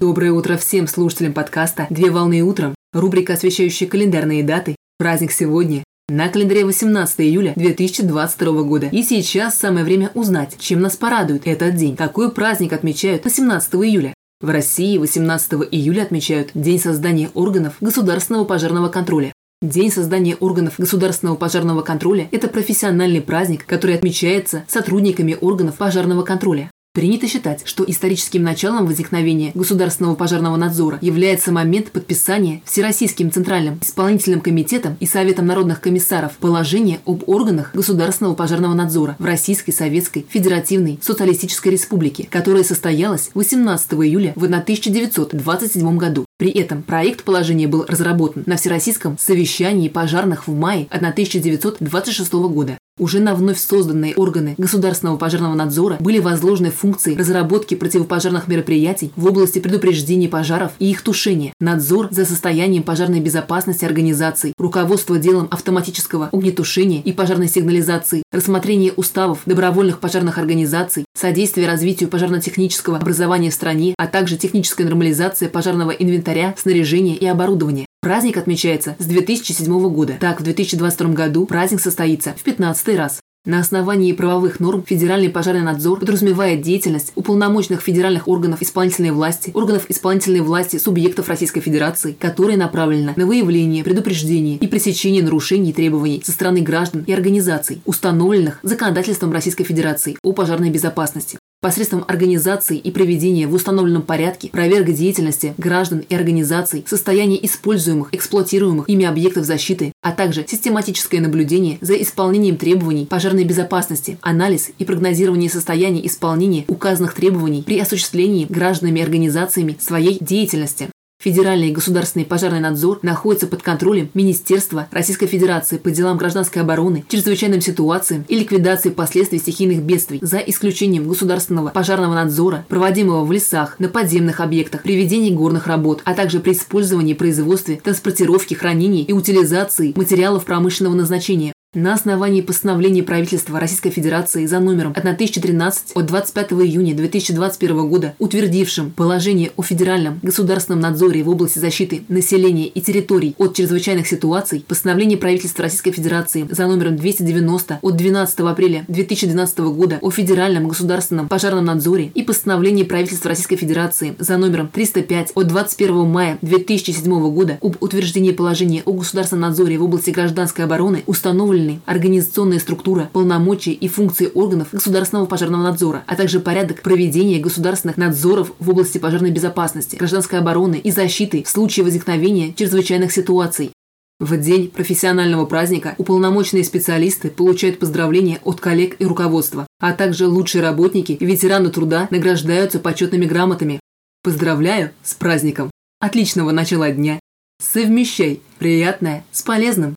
Доброе утро всем слушателям подкаста «Две волны утром», рубрика, освещающая календарные даты. Праздник сегодня. На календаре 18 июля 2022 года. И сейчас самое время узнать, чем нас порадует этот день. Какой праздник отмечают 18 июля? В России 18 июля отмечают День создания органов государственного пожарного контроля. День создания органов государственного пожарного контроля – это профессиональный праздник, который отмечается сотрудниками органов пожарного контроля. Принято считать, что историческим началом возникновения государственного пожарного надзора является момент подписания Всероссийским Центральным исполнительным комитетом и Советом народных комиссаров положения об органах государственного пожарного надзора в Российской Советской Федеративной Социалистической Республике, которое состоялось 18 июля в 1927 году. При этом проект положения был разработан на Всероссийском совещании пожарных в мае 1926 года. Уже на вновь созданные органы государственного пожарного надзора были возложены функции разработки противопожарных мероприятий в области предупреждения пожаров и их тушения, надзор за состоянием пожарной безопасности организаций, руководство делом автоматического огнетушения и пожарной сигнализации, рассмотрение уставов добровольных пожарных организаций, содействие развитию пожарно-технического образования в стране, а также техническая нормализация пожарного инвентаря, снаряжения и оборудования. Праздник отмечается с 2007 года. Так, в 2022 году праздник состоится в 15 раз. На основании правовых норм Федеральный пожарный надзор подразумевает деятельность уполномоченных федеральных органов исполнительной власти, органов исполнительной власти субъектов Российской Федерации, которые направлены на выявление, предупреждение и пресечение нарушений и требований со стороны граждан и организаций, установленных законодательством Российской Федерации о пожарной безопасности посредством организации и проведения в установленном порядке проверок деятельности граждан и организаций, состояния используемых, эксплуатируемых ими объектов защиты, а также систематическое наблюдение за исполнением требований пожарной безопасности, анализ и прогнозирование состояния исполнения указанных требований при осуществлении гражданами и организациями своей деятельности. Федеральный государственный пожарный надзор находится под контролем Министерства Российской Федерации по делам гражданской обороны, чрезвычайным ситуациям и ликвидации последствий стихийных бедствий, за исключением государственного пожарного надзора, проводимого в лесах, на подземных объектах, при ведении горных работ, а также при использовании, производстве, транспортировке, хранении и утилизации материалов промышленного назначения, на основании постановления правительства Российской Федерации за номером 1013 от 25 июня 2021 года, утвердившим положение о федеральном государственном надзоре в области защиты населения и территорий от чрезвычайных ситуаций, постановление правительства Российской Федерации за номером 290 от 12 апреля 2012 года о федеральном государственном пожарном надзоре и постановление правительства Российской Федерации за номером 305 от 21 мая 2007 года об утверждении положения о государственном надзоре в области гражданской обороны установлены правильной организационная структура, полномочия и функции органов государственного пожарного надзора, а также порядок проведения государственных надзоров в области пожарной безопасности, гражданской обороны и защиты в случае возникновения чрезвычайных ситуаций. В день профессионального праздника уполномоченные специалисты получают поздравления от коллег и руководства, а также лучшие работники и ветераны труда награждаются почетными грамотами. Поздравляю с праздником! Отличного начала дня! Совмещай приятное с полезным!